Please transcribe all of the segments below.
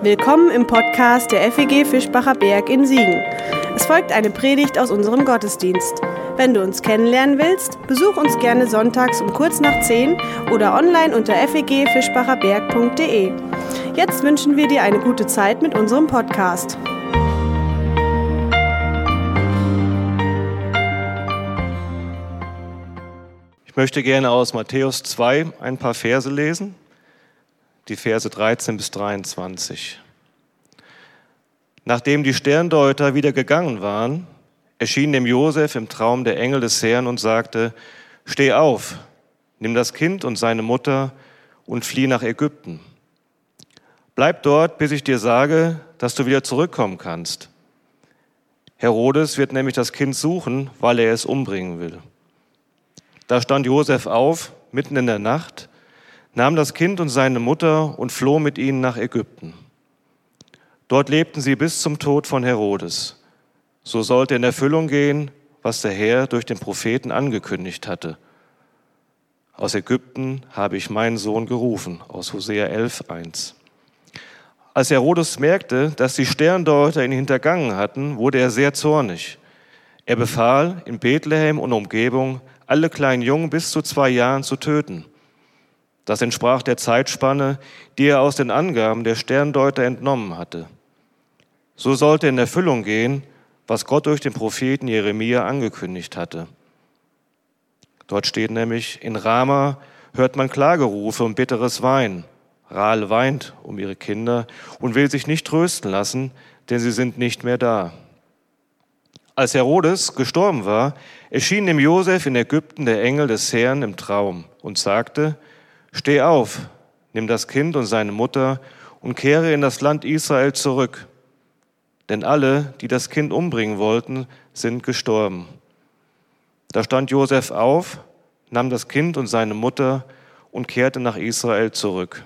Willkommen im Podcast der FEG Fischbacher Berg in Siegen. Es folgt eine Predigt aus unserem Gottesdienst. Wenn du uns kennenlernen willst, besuch uns gerne sonntags um kurz nach 10 oder online unter fegfischbacherberg.de. Jetzt wünschen wir dir eine gute Zeit mit unserem Podcast. Ich möchte gerne aus Matthäus 2 ein paar Verse lesen die Verse 13 bis 23. Nachdem die Sterndeuter wieder gegangen waren, erschien dem Josef im Traum der Engel des Herrn und sagte, Steh auf, nimm das Kind und seine Mutter und flieh nach Ägypten. Bleib dort, bis ich dir sage, dass du wieder zurückkommen kannst. Herodes wird nämlich das Kind suchen, weil er es umbringen will. Da stand Josef auf, mitten in der Nacht, nahm das Kind und seine Mutter und floh mit ihnen nach Ägypten. Dort lebten sie bis zum Tod von Herodes. So sollte in Erfüllung gehen, was der Herr durch den Propheten angekündigt hatte. Aus Ägypten habe ich meinen Sohn gerufen, aus Hosea 11, 1. Als Herodes merkte, dass die Sterndeuter ihn hintergangen hatten, wurde er sehr zornig. Er befahl, in Bethlehem und Umgebung alle kleinen Jungen bis zu zwei Jahren zu töten – das entsprach der Zeitspanne, die er aus den Angaben der Sterndeuter entnommen hatte. So sollte in Erfüllung gehen, was Gott durch den Propheten Jeremia angekündigt hatte. Dort steht nämlich, in Rama hört man Klagerufe und bitteres Wein. Rahl weint um ihre Kinder und will sich nicht trösten lassen, denn sie sind nicht mehr da. Als Herodes gestorben war, erschien dem Josef in Ägypten der Engel des Herrn im Traum und sagte, Steh auf, nimm das Kind und seine Mutter und kehre in das Land Israel zurück. Denn alle, die das Kind umbringen wollten, sind gestorben. Da stand Josef auf, nahm das Kind und seine Mutter und kehrte nach Israel zurück.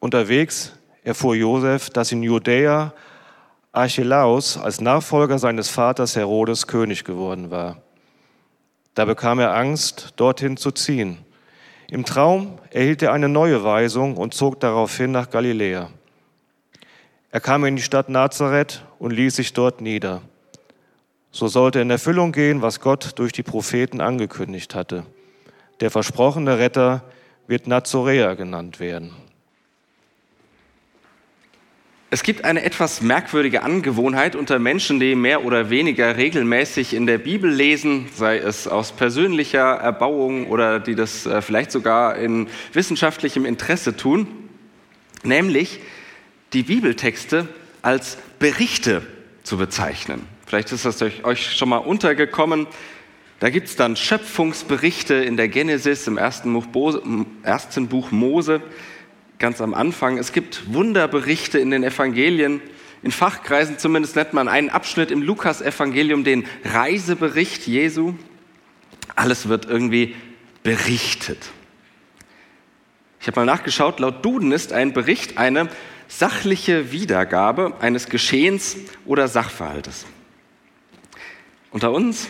Unterwegs erfuhr Josef, dass in Judäa Archelaus als Nachfolger seines Vaters Herodes König geworden war. Da bekam er Angst, dorthin zu ziehen. Im Traum erhielt er eine neue Weisung und zog daraufhin nach Galiläa. Er kam in die Stadt Nazareth und ließ sich dort nieder. So sollte in Erfüllung gehen, was Gott durch die Propheten angekündigt hatte. Der versprochene Retter wird Nazoräer genannt werden. Es gibt eine etwas merkwürdige Angewohnheit unter Menschen, die mehr oder weniger regelmäßig in der Bibel lesen, sei es aus persönlicher Erbauung oder die das äh, vielleicht sogar in wissenschaftlichem Interesse tun, nämlich die Bibeltexte als Berichte zu bezeichnen. Vielleicht ist das euch schon mal untergekommen. Da gibt es dann Schöpfungsberichte in der Genesis im ersten Buch, Mose ganz am Anfang. Es gibt Wunderberichte in den Evangelien. In Fachkreisen zumindest nennt man einen Abschnitt im Lukas-Evangelium den Reisebericht Jesu. Alles wird irgendwie berichtet. Ich habe mal nachgeschaut, laut Duden ist ein Bericht eine sachliche Wiedergabe eines Geschehens oder Sachverhaltes. Unter uns,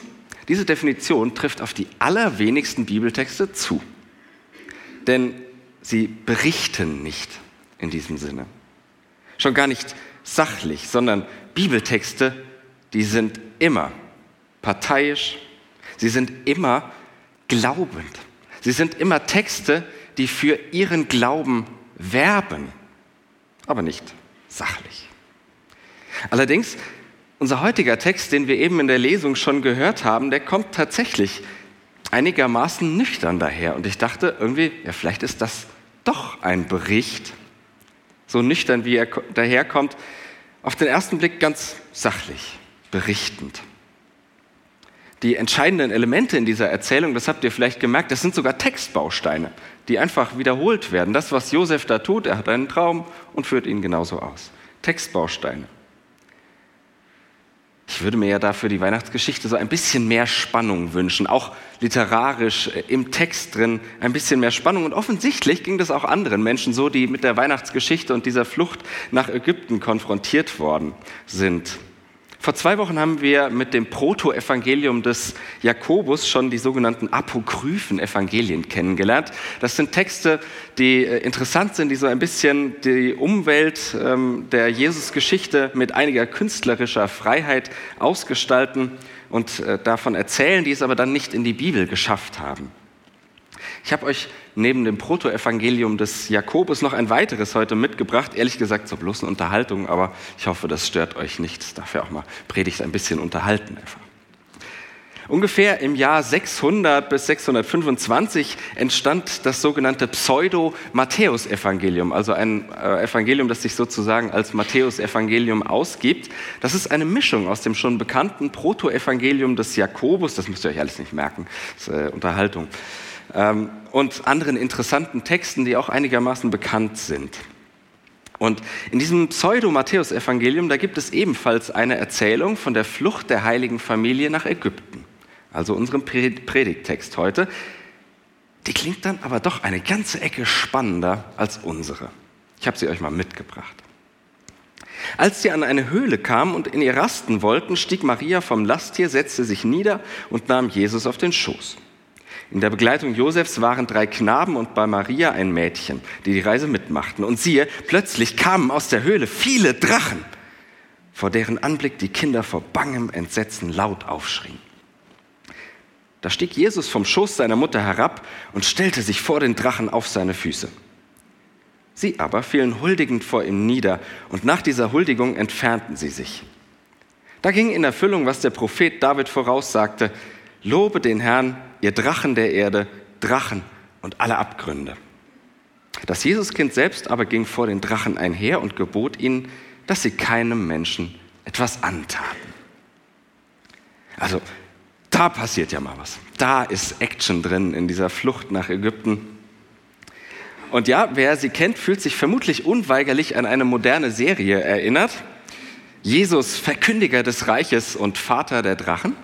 diese Definition trifft auf die allerwenigsten Bibeltexte zu. Denn Sie berichten nicht in diesem Sinne. Schon gar nicht sachlich, sondern Bibeltexte, die sind immer parteiisch, sie sind immer glaubend. Sie sind immer Texte, die für ihren Glauben werben, aber nicht sachlich. Allerdings, unser heutiger Text, den wir eben in der Lesung schon gehört haben, der kommt tatsächlich einigermaßen nüchtern daher. Und ich dachte irgendwie, ja, vielleicht ist das doch ein Bericht, so nüchtern wie er daherkommt, auf den ersten Blick ganz sachlich, berichtend. Die entscheidenden Elemente in dieser Erzählung, das habt ihr vielleicht gemerkt, das sind sogar Textbausteine, die einfach wiederholt werden. Das, was Josef da tut, er hat einen Traum und führt ihn genauso aus. Textbausteine. Ich würde mir ja dafür die Weihnachtsgeschichte so ein bisschen mehr Spannung wünschen, auch literarisch äh, im Text drin ein bisschen mehr Spannung. Und offensichtlich ging das auch anderen Menschen so, die mit der Weihnachtsgeschichte und dieser Flucht nach Ägypten konfrontiert worden sind. Vor zwei Wochen haben wir mit dem Proto-Evangelium des Jakobus schon die sogenannten apokryphen Evangelien kennengelernt. Das sind Texte, die äh, interessant sind, die so ein bisschen die Umwelt ähm, der Jesusgeschichte mit einiger künstlerischer Freiheit ausgestalten und äh, davon erzählen, die es aber dann nicht in die Bibel geschafft haben. Ich habe euch neben dem Protoevangelium des Jakobus noch ein weiteres heute mitgebracht. Ehrlich gesagt zur bloßen Unterhaltung, aber ich hoffe, das stört euch nicht. Ja auch mal Predigt ein bisschen unterhalten einfach. Ungefähr im Jahr 600 bis 625 entstand das sogenannte Pseudo-Matthäus-Evangelium, also ein äh, Evangelium, das sich sozusagen als Matthäus-Evangelium ausgibt. Das ist eine Mischung aus dem schon bekannten Proto-Evangelium des Jakobus, das müsst ihr euch alles nicht merken, das ist äh, Unterhaltung, ähm, und anderen interessanten Texten, die auch einigermaßen bekannt sind. Und in diesem Pseudo-Matthäus-Evangelium, da gibt es ebenfalls eine Erzählung von der Flucht der heiligen Familie nach Ägypten also unserem Predigttext heute, die klingt dann aber doch eine ganze Ecke spannender als unsere. Ich habe sie euch mal mitgebracht. Als sie an eine Höhle kamen und in ihr rasten wollten, stieg Maria vom Lasttier, setzte sich nieder und nahm Jesus auf den Schoß. In der Begleitung Josefs waren drei Knaben und bei Maria ein Mädchen, die die Reise mitmachten. Und siehe, plötzlich kamen aus der Höhle viele Drachen, vor deren Anblick die Kinder vor bangem Entsetzen laut aufschrien. Da stieg Jesus vom Schoß seiner Mutter herab und stellte sich vor den Drachen auf seine Füße. Sie aber fielen huldigend vor ihm nieder, und nach dieser Huldigung entfernten sie sich. Da ging in Erfüllung, was der Prophet David voraussagte, Lobe den Herrn, ihr Drachen der Erde, Drachen und alle Abgründe. Das Jesuskind selbst aber ging vor den Drachen einher und gebot ihnen, dass sie keinem Menschen etwas antaten. Also da passiert ja mal was. Da ist Action drin in dieser Flucht nach Ägypten. Und ja, wer sie kennt, fühlt sich vermutlich unweigerlich an eine moderne Serie erinnert. Jesus, Verkündiger des Reiches und Vater der Drachen.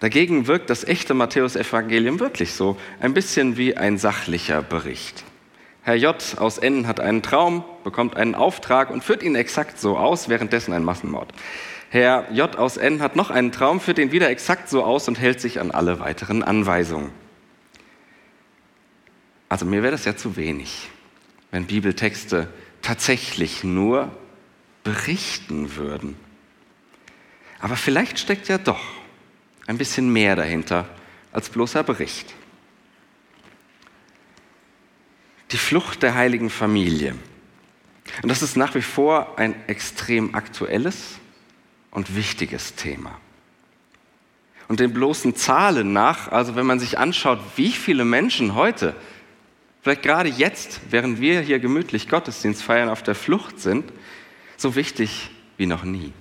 Dagegen wirkt das echte Matthäusevangelium wirklich so, ein bisschen wie ein sachlicher Bericht. Herr J aus N hat einen Traum, bekommt einen Auftrag und führt ihn exakt so aus, währenddessen ein Massenmord. Herr J aus N hat noch einen Traum, führt den wieder exakt so aus und hält sich an alle weiteren Anweisungen. Also mir wäre das ja zu wenig, wenn Bibeltexte tatsächlich nur berichten würden. Aber vielleicht steckt ja doch ein bisschen mehr dahinter als bloßer Bericht. Die Flucht der heiligen Familie. Und das ist nach wie vor ein extrem aktuelles und wichtiges Thema. Und den bloßen Zahlen nach, also wenn man sich anschaut, wie viele Menschen heute, vielleicht gerade jetzt, während wir hier gemütlich Gottesdienst feiern, auf der Flucht sind, so wichtig wie noch nie.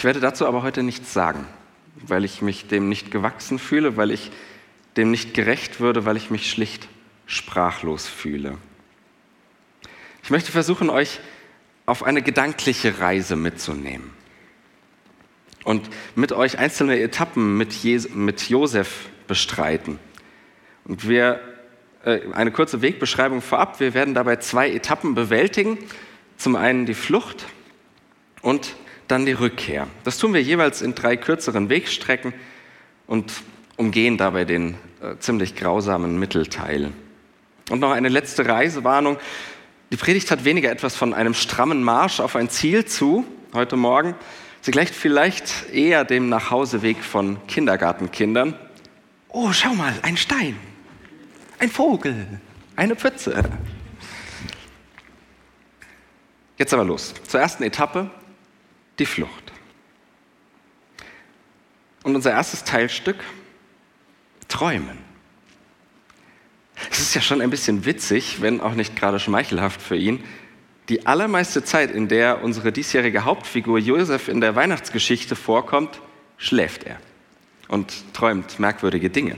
Ich werde dazu aber heute nichts sagen, weil ich mich dem nicht gewachsen fühle, weil ich dem nicht gerecht würde, weil ich mich schlicht sprachlos fühle. Ich möchte versuchen, euch auf eine gedankliche Reise mitzunehmen und mit euch einzelne Etappen mit, Jes mit Josef bestreiten. Und wir, äh, eine kurze Wegbeschreibung vorab, wir werden dabei zwei Etappen bewältigen. Zum einen die Flucht und dann die Rückkehr. Das tun wir jeweils in drei kürzeren Wegstrecken und umgehen dabei den äh, ziemlich grausamen Mittelteil. Und noch eine letzte Reisewarnung. Die Predigt hat weniger etwas von einem strammen Marsch auf ein Ziel zu heute Morgen. Sie gleicht vielleicht eher dem Nachhauseweg von Kindergartenkindern. Oh, schau mal, ein Stein, ein Vogel, eine Pfütze. Jetzt aber los. Zur ersten Etappe, die Flucht. Und unser erstes Teilstück, Träumen. Es ist ja schon ein bisschen witzig, wenn auch nicht gerade schmeichelhaft für ihn. Die allermeiste Zeit, in der unsere diesjährige Hauptfigur Josef in der Weihnachtsgeschichte vorkommt, schläft er und träumt merkwürdige Dinge.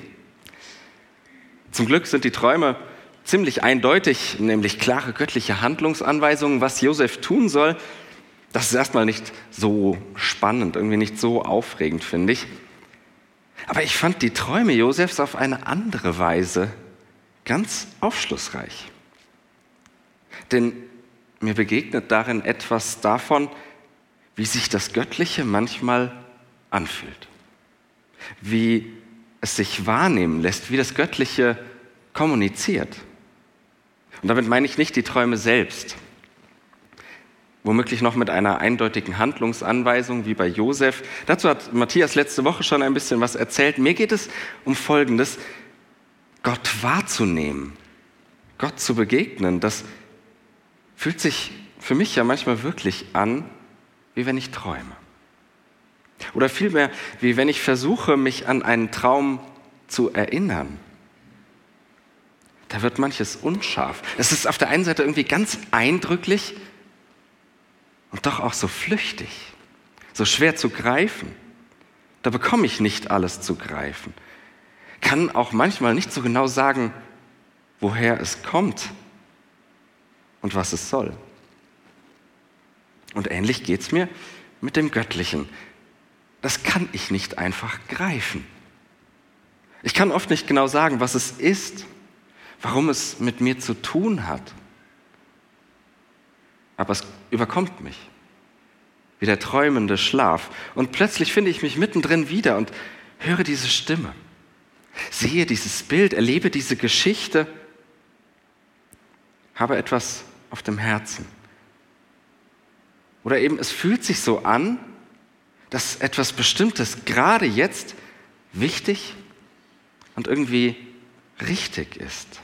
Zum Glück sind die Träume ziemlich eindeutig, nämlich klare göttliche Handlungsanweisungen, was Josef tun soll. Das ist erstmal nicht so spannend, irgendwie nicht so aufregend, finde ich. Aber ich fand die Träume Josefs auf eine andere Weise ganz aufschlussreich. Denn mir begegnet darin etwas davon, wie sich das Göttliche manchmal anfühlt, wie es sich wahrnehmen lässt, wie das Göttliche kommuniziert. Und damit meine ich nicht die Träume selbst, womöglich noch mit einer eindeutigen Handlungsanweisung wie bei Josef. Dazu hat Matthias letzte Woche schon ein bisschen was erzählt. Mir geht es um Folgendes, Gott wahrzunehmen, Gott zu begegnen. Das fühlt sich für mich ja manchmal wirklich an, wie wenn ich träume. Oder vielmehr, wie wenn ich versuche, mich an einen Traum zu erinnern. Da wird manches unscharf. Es ist auf der einen Seite irgendwie ganz eindrücklich, und doch auch so flüchtig, so schwer zu greifen. Da bekomme ich nicht alles zu greifen. Kann auch manchmal nicht so genau sagen, woher es kommt und was es soll. Und ähnlich geht es mir mit dem Göttlichen. Das kann ich nicht einfach greifen. Ich kann oft nicht genau sagen, was es ist, warum es mit mir zu tun hat aber es überkommt mich. Wie der träumende Schlaf. Und plötzlich finde ich mich mittendrin wieder und höre diese Stimme, sehe dieses Bild, erlebe diese Geschichte, habe etwas auf dem Herzen. Oder eben es fühlt sich so an, dass etwas Bestimmtes gerade jetzt wichtig und irgendwie richtig ist.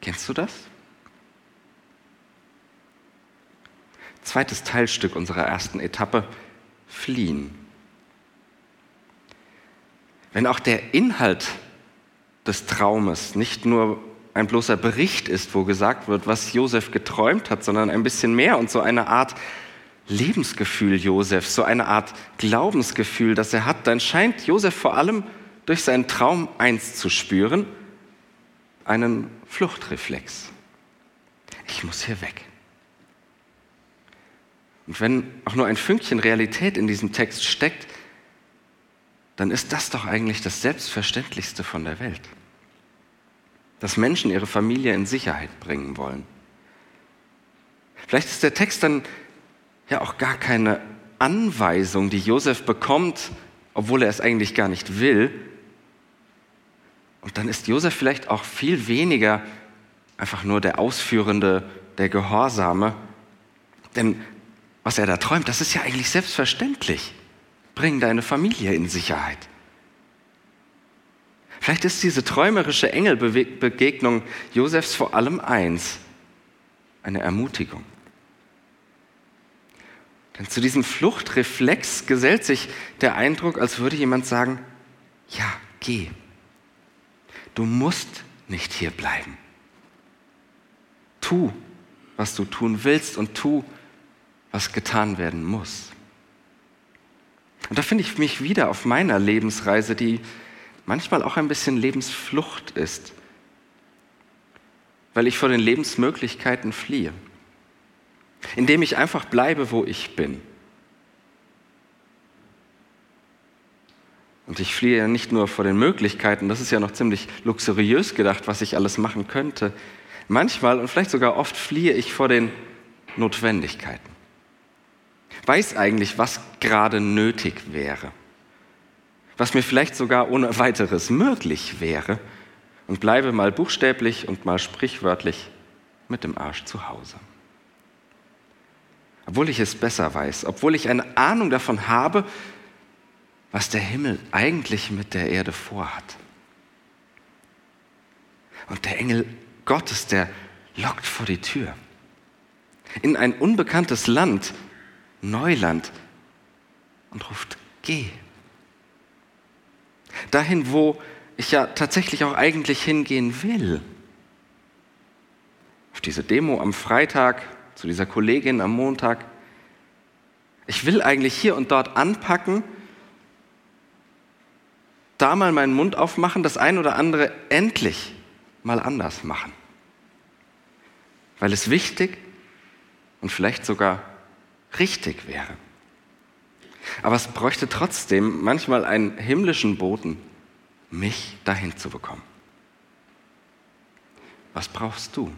Kennst du das? Zweites Teilstück unserer ersten Etappe, fliehen. Wenn auch der Inhalt des Traumes nicht nur ein bloßer Bericht ist, wo gesagt wird, was Josef geträumt hat, sondern ein bisschen mehr und so eine Art Lebensgefühl Josefs, so eine Art Glaubensgefühl, das er hat, dann scheint Josef vor allem durch seinen Traum eins zu spüren, einen Fluchtreflex. Ich muss hier weg. Und wenn auch nur ein Fünkchen Realität in diesem Text steckt, dann ist das doch eigentlich das Selbstverständlichste von der Welt. Dass Menschen ihre Familie in Sicherheit bringen wollen. Vielleicht ist der Text dann ja auch gar keine Anweisung, die Josef bekommt, obwohl er es eigentlich gar nicht will. Und dann ist Josef vielleicht auch viel weniger einfach nur der Ausführende, der Gehorsame. Denn was er da träumt, das ist ja eigentlich selbstverständlich. Bring deine Familie in Sicherheit. Vielleicht ist diese träumerische Engelbegegnung Josefs vor allem eins, eine Ermutigung. Denn zu diesem Fluchtreflex gesellt sich der Eindruck, als würde jemand sagen, ja, geh. Du musst nicht hier bleiben. Tu, was du tun willst und tu, was getan werden muss. Und da finde ich mich wieder auf meiner Lebensreise, die manchmal auch ein bisschen Lebensflucht ist, weil ich vor den Lebensmöglichkeiten fliehe, indem ich einfach bleibe, wo ich bin. Und ich fliehe ja nicht nur vor den Möglichkeiten, das ist ja noch ziemlich luxuriös gedacht, was ich alles machen könnte. Manchmal und vielleicht sogar oft fliehe ich vor den Notwendigkeiten weiß eigentlich, was gerade nötig wäre, was mir vielleicht sogar ohne weiteres möglich wäre und bleibe mal buchstäblich und mal sprichwörtlich mit dem Arsch zu Hause. Obwohl ich es besser weiß, obwohl ich eine Ahnung davon habe, was der Himmel eigentlich mit der Erde vorhat. Und der Engel Gottes, der lockt vor die Tür. In ein unbekanntes Land, Neuland und ruft, geh. Dahin, wo ich ja tatsächlich auch eigentlich hingehen will. Auf diese Demo am Freitag, zu dieser Kollegin am Montag. Ich will eigentlich hier und dort anpacken, da mal meinen Mund aufmachen, das ein oder andere endlich mal anders machen. Weil es wichtig und vielleicht sogar richtig wäre. Aber es bräuchte trotzdem manchmal einen himmlischen Boten, mich dahin zu bekommen. Was brauchst du?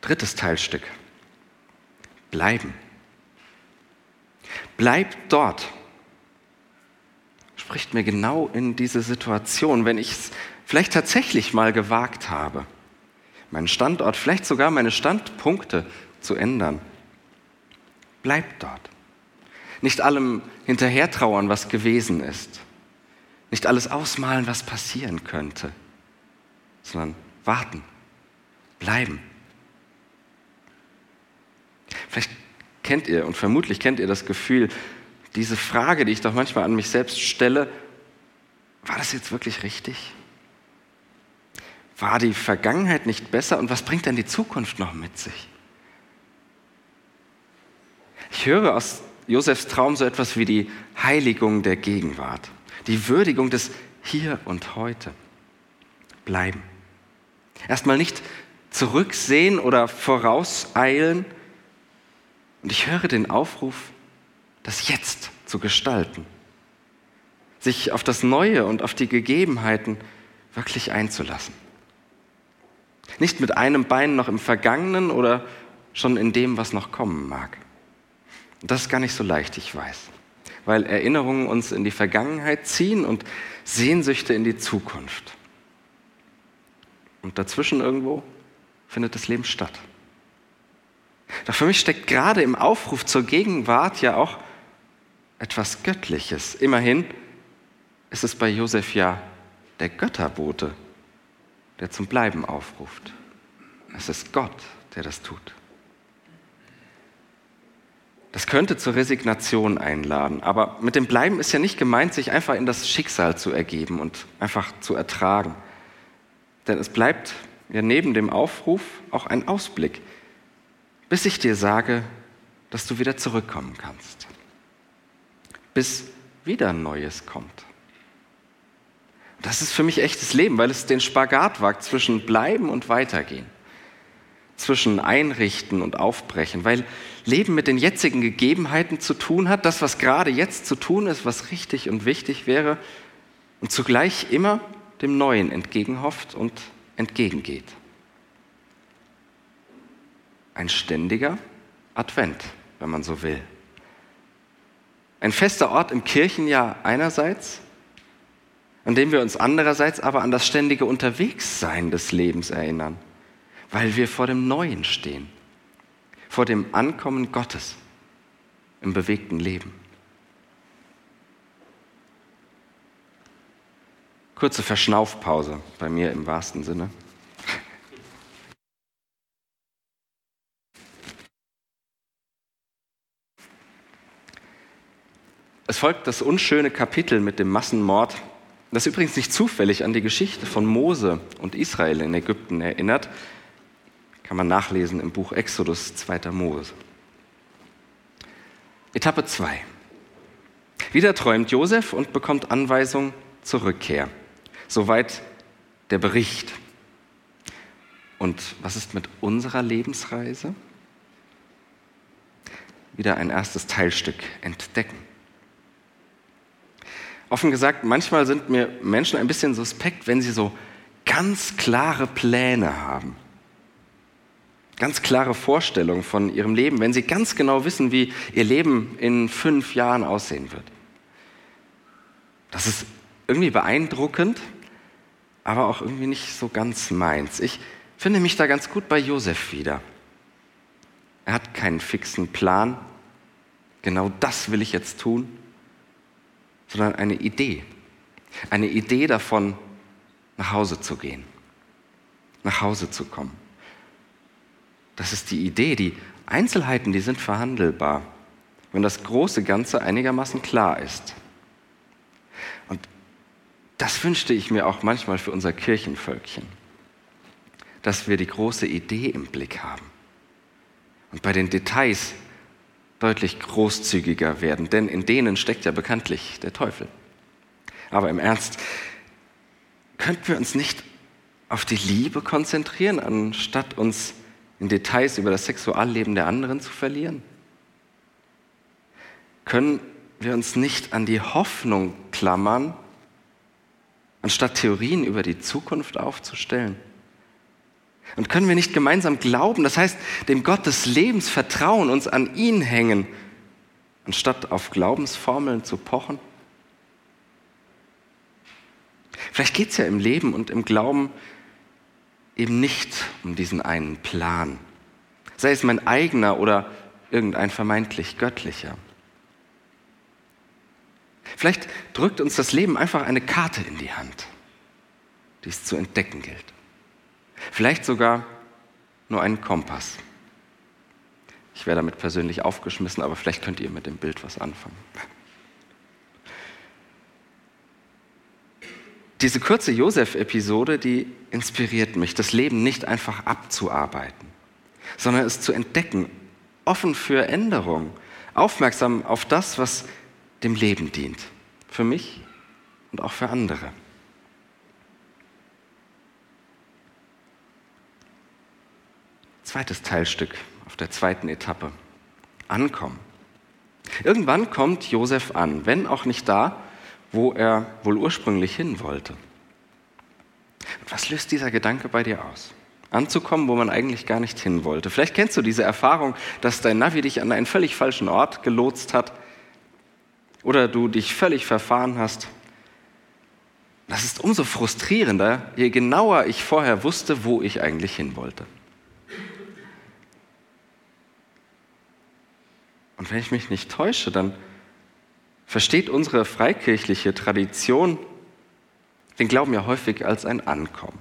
Drittes Teilstück. Bleiben. Bleib dort. Spricht mir genau in diese Situation, wenn ich es vielleicht tatsächlich mal gewagt habe, meinen Standort, vielleicht sogar meine Standpunkte zu ändern. Bleib dort. Nicht allem hinterhertrauern, was gewesen ist. Nicht alles ausmalen, was passieren könnte, sondern warten, bleiben. Vielleicht kennt ihr und vermutlich kennt ihr das Gefühl, diese Frage, die ich doch manchmal an mich selbst stelle, war das jetzt wirklich richtig? War die Vergangenheit nicht besser und was bringt denn die Zukunft noch mit sich? Ich höre aus Josefs Traum so etwas wie die Heiligung der Gegenwart, die Würdigung des Hier und Heute. Bleiben. Erstmal nicht zurücksehen oder vorauseilen. Und ich höre den Aufruf, das Jetzt zu gestalten, sich auf das Neue und auf die Gegebenheiten wirklich einzulassen. Nicht mit einem Bein noch im Vergangenen oder schon in dem, was noch kommen mag. Das ist gar nicht so leicht, ich weiß, weil Erinnerungen uns in die Vergangenheit ziehen und Sehnsüchte in die Zukunft. Und dazwischen irgendwo findet das Leben statt. Doch für mich steckt gerade im Aufruf zur Gegenwart ja auch etwas Göttliches. Immerhin ist es bei Josef ja der Götterbote, der zum Bleiben aufruft. Es ist Gott, der das tut. Das könnte zur Resignation einladen, aber mit dem Bleiben ist ja nicht gemeint, sich einfach in das Schicksal zu ergeben und einfach zu ertragen. Denn es bleibt ja neben dem Aufruf auch ein Ausblick, bis ich dir sage, dass du wieder zurückkommen kannst. Bis wieder Neues kommt. Das ist für mich echtes Leben, weil es den Spagat wagt zwischen Bleiben und Weitergehen, zwischen Einrichten und Aufbrechen, weil Leben mit den jetzigen Gegebenheiten zu tun hat, das, was gerade jetzt zu tun ist, was richtig und wichtig wäre, und zugleich immer dem Neuen entgegenhofft und entgegengeht. Ein ständiger Advent, wenn man so will. Ein fester Ort im Kirchenjahr einerseits, an dem wir uns andererseits aber an das ständige Unterwegssein des Lebens erinnern, weil wir vor dem Neuen stehen, vor dem Ankommen Gottes im bewegten Leben. Kurze Verschnaufpause bei mir im wahrsten Sinne. Es folgt das unschöne Kapitel mit dem Massenmord das übrigens nicht zufällig an die Geschichte von Mose und Israel in Ägypten erinnert, kann man nachlesen im Buch Exodus 2. Mose. Etappe 2. Wieder träumt Josef und bekommt Anweisung zur Rückkehr. Soweit der Bericht. Und was ist mit unserer Lebensreise? Wieder ein erstes Teilstück entdecken. Offen gesagt, manchmal sind mir Menschen ein bisschen suspekt, wenn sie so ganz klare Pläne haben. Ganz klare Vorstellungen von ihrem Leben, wenn sie ganz genau wissen, wie ihr Leben in fünf Jahren aussehen wird. Das ist irgendwie beeindruckend, aber auch irgendwie nicht so ganz meins. Ich finde mich da ganz gut bei Josef wieder. Er hat keinen fixen Plan. Genau das will ich jetzt tun sondern eine Idee. Eine Idee davon, nach Hause zu gehen, nach Hause zu kommen. Das ist die Idee. Die Einzelheiten, die sind verhandelbar, wenn das große Ganze einigermaßen klar ist. Und das wünschte ich mir auch manchmal für unser Kirchenvölkchen, dass wir die große Idee im Blick haben und bei den Details deutlich großzügiger werden, denn in denen steckt ja bekanntlich der Teufel. Aber im Ernst, könnten wir uns nicht auf die Liebe konzentrieren, anstatt uns in Details über das Sexualleben der anderen zu verlieren? Können wir uns nicht an die Hoffnung klammern, anstatt Theorien über die Zukunft aufzustellen? Und können wir nicht gemeinsam glauben, das heißt, dem Gott des Lebens vertrauen, uns an ihn hängen, anstatt auf Glaubensformeln zu pochen? Vielleicht geht es ja im Leben und im Glauben eben nicht um diesen einen Plan, sei es mein eigener oder irgendein vermeintlich göttlicher. Vielleicht drückt uns das Leben einfach eine Karte in die Hand, die es zu entdecken gilt. Vielleicht sogar nur einen Kompass. Ich wäre damit persönlich aufgeschmissen, aber vielleicht könnt ihr mit dem Bild was anfangen. Diese kurze Josef-Episode, die inspiriert mich, das Leben nicht einfach abzuarbeiten, sondern es zu entdecken, offen für Änderung, aufmerksam auf das, was dem Leben dient, für mich und auch für andere. Zweites Teilstück auf der zweiten Etappe. Ankommen. Irgendwann kommt Josef an, wenn auch nicht da, wo er wohl ursprünglich hin wollte. Und was löst dieser Gedanke bei dir aus? Anzukommen, wo man eigentlich gar nicht hin wollte. Vielleicht kennst du diese Erfahrung, dass dein Navi dich an einen völlig falschen Ort gelotst hat oder du dich völlig verfahren hast. Das ist umso frustrierender, je genauer ich vorher wusste, wo ich eigentlich hin wollte. Und wenn ich mich nicht täusche, dann versteht unsere freikirchliche Tradition den Glauben ja häufig als ein Ankommen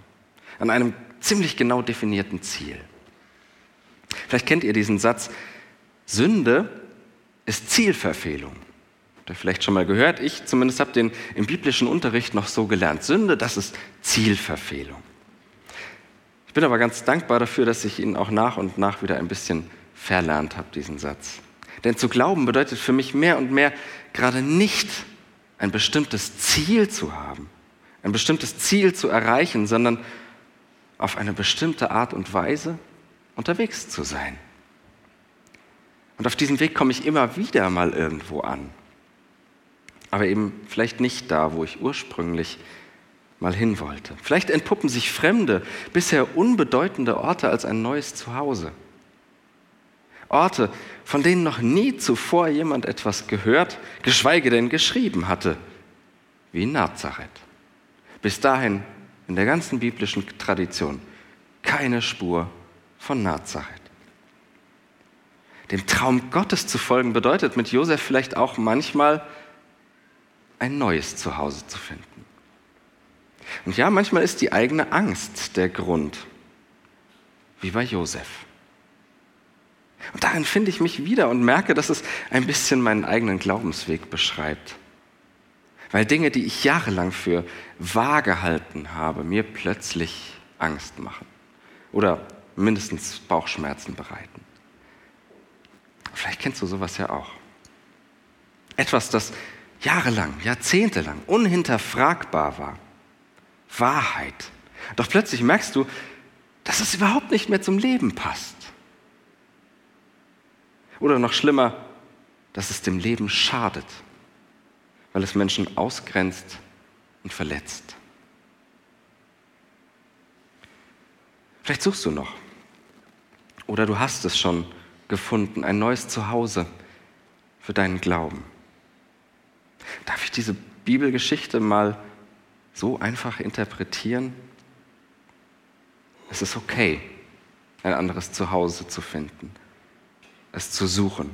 an einem ziemlich genau definierten Ziel. Vielleicht kennt ihr diesen Satz, Sünde ist Zielverfehlung. Habt ihr vielleicht schon mal gehört? Ich zumindest habe den im biblischen Unterricht noch so gelernt. Sünde, das ist Zielverfehlung. Ich bin aber ganz dankbar dafür, dass ich ihn auch nach und nach wieder ein bisschen verlernt habe, diesen Satz. Denn zu glauben bedeutet für mich mehr und mehr gerade nicht ein bestimmtes Ziel zu haben, ein bestimmtes Ziel zu erreichen, sondern auf eine bestimmte Art und Weise unterwegs zu sein. Und auf diesem Weg komme ich immer wieder mal irgendwo an. Aber eben vielleicht nicht da, wo ich ursprünglich mal hin wollte. Vielleicht entpuppen sich fremde, bisher unbedeutende Orte als ein neues Zuhause. Orte, von denen noch nie zuvor jemand etwas gehört, geschweige denn geschrieben hatte, wie Nazareth. Bis dahin in der ganzen biblischen Tradition keine Spur von Nazareth. Dem Traum Gottes zu folgen bedeutet mit Josef vielleicht auch manchmal ein neues Zuhause zu finden. Und ja, manchmal ist die eigene Angst der Grund, wie bei Josef. Und darin finde ich mich wieder und merke, dass es ein bisschen meinen eigenen Glaubensweg beschreibt. Weil Dinge, die ich jahrelang für wahr gehalten habe, mir plötzlich Angst machen oder mindestens Bauchschmerzen bereiten. Vielleicht kennst du sowas ja auch. Etwas, das jahrelang, jahrzehntelang unhinterfragbar war. Wahrheit. Doch plötzlich merkst du, dass es überhaupt nicht mehr zum Leben passt. Oder noch schlimmer, dass es dem Leben schadet, weil es Menschen ausgrenzt und verletzt. Vielleicht suchst du noch. Oder du hast es schon gefunden, ein neues Zuhause für deinen Glauben. Darf ich diese Bibelgeschichte mal so einfach interpretieren? Es ist okay, ein anderes Zuhause zu finden es zu suchen,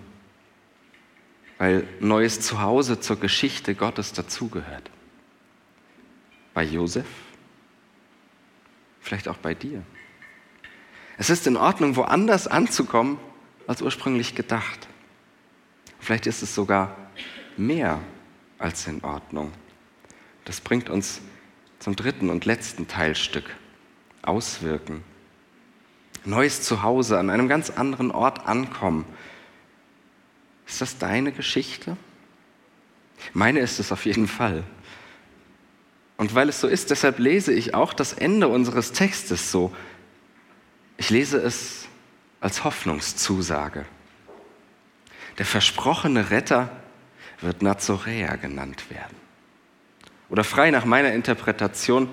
weil neues Zuhause zur Geschichte Gottes dazugehört. Bei Josef, vielleicht auch bei dir. Es ist in Ordnung, woanders anzukommen, als ursprünglich gedacht. Vielleicht ist es sogar mehr als in Ordnung. Das bringt uns zum dritten und letzten Teilstück. Auswirken neues Zuhause, an einem ganz anderen Ort ankommen. Ist das deine Geschichte? Meine ist es auf jeden Fall. Und weil es so ist, deshalb lese ich auch das Ende unseres Textes so. Ich lese es als Hoffnungszusage. Der versprochene Retter wird Nazoräer genannt werden. Oder frei nach meiner Interpretation,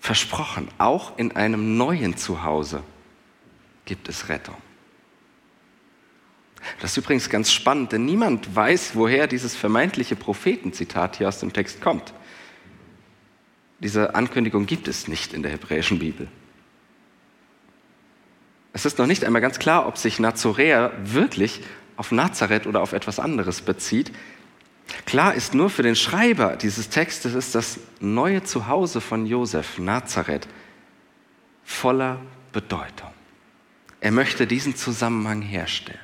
Versprochen, auch in einem neuen Zuhause gibt es Rettung. Das ist übrigens ganz spannend, denn niemand weiß, woher dieses vermeintliche Prophetenzitat hier aus dem Text kommt. Diese Ankündigung gibt es nicht in der hebräischen Bibel. Es ist noch nicht einmal ganz klar, ob sich Nazoräer wirklich auf Nazareth oder auf etwas anderes bezieht. Klar ist nur für den Schreiber dieses Textes ist das neue Zuhause von Josef, Nazareth, voller Bedeutung. Er möchte diesen Zusammenhang herstellen.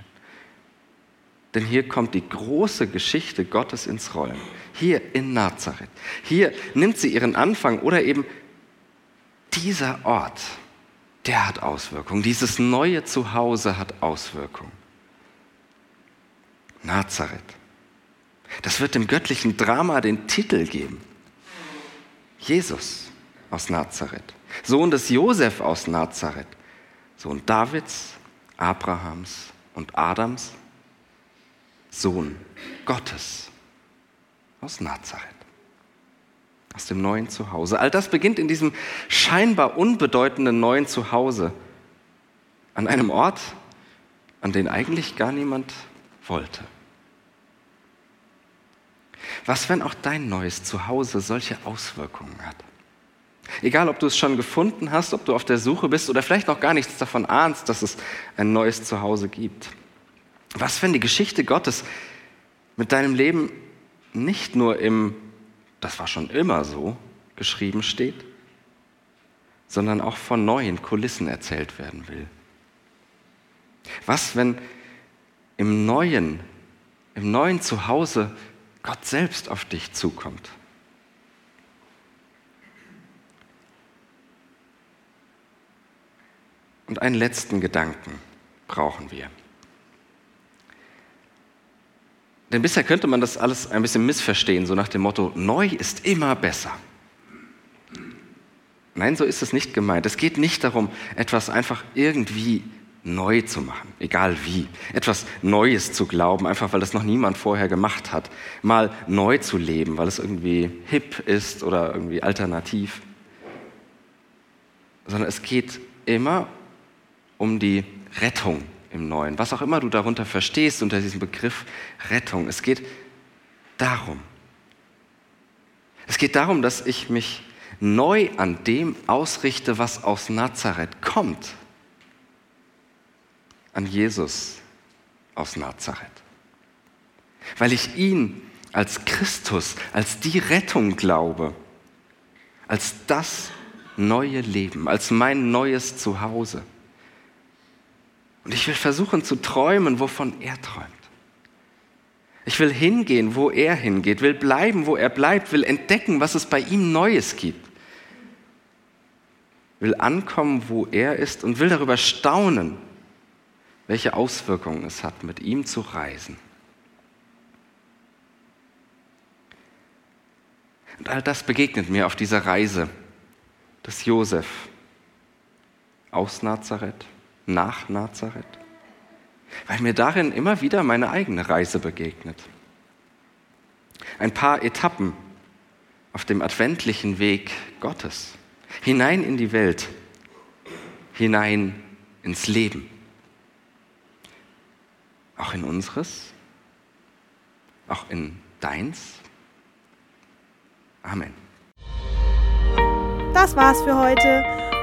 Denn hier kommt die große Geschichte Gottes ins Rollen. Hier in Nazareth. Hier nimmt sie ihren Anfang oder eben dieser Ort, der hat Auswirkungen. Dieses neue Zuhause hat Auswirkungen. Nazareth. Das wird dem göttlichen Drama den Titel geben. Jesus aus Nazareth, Sohn des Josef aus Nazareth, Sohn Davids, Abrahams und Adams, Sohn Gottes aus Nazareth, aus dem neuen Zuhause. All das beginnt in diesem scheinbar unbedeutenden neuen Zuhause, an einem Ort, an den eigentlich gar niemand wollte. Was, wenn auch dein neues Zuhause solche Auswirkungen hat? Egal, ob du es schon gefunden hast, ob du auf der Suche bist oder vielleicht noch gar nichts davon ahnst, dass es ein neues Zuhause gibt. Was, wenn die Geschichte Gottes mit deinem Leben nicht nur im, das war schon immer so, geschrieben steht, sondern auch von neuen Kulissen erzählt werden will? Was, wenn im neuen, im neuen Zuhause Gott selbst auf dich zukommt? Und einen letzten Gedanken brauchen wir. Denn bisher könnte man das alles ein bisschen missverstehen, so nach dem Motto, neu ist immer besser. Nein, so ist es nicht gemeint. Es geht nicht darum, etwas einfach irgendwie neu zu machen, egal wie. Etwas Neues zu glauben, einfach weil das noch niemand vorher gemacht hat. Mal neu zu leben, weil es irgendwie hip ist oder irgendwie alternativ. Sondern es geht immer um die Rettung im Neuen. Was auch immer du darunter verstehst unter diesem Begriff Rettung. Es geht darum. Es geht darum, dass ich mich neu an dem ausrichte, was aus Nazareth kommt. An Jesus aus Nazareth. Weil ich ihn als Christus, als die Rettung glaube, als das neue Leben, als mein neues Zuhause. Und ich will versuchen zu träumen, wovon er träumt. Ich will hingehen, wo er hingeht, will bleiben, wo er bleibt, will entdecken, was es bei ihm Neues gibt. Will ankommen, wo er ist und will darüber staunen, welche Auswirkungen es hat, mit ihm zu reisen. Und all das begegnet mir auf dieser Reise des Josef aus Nazareth nach Nazareth? Weil mir darin immer wieder meine eigene Reise begegnet. Ein paar Etappen auf dem adventlichen Weg Gottes, hinein in die Welt, hinein ins Leben. Auch in unseres, auch in deins. Amen. Das war's für heute.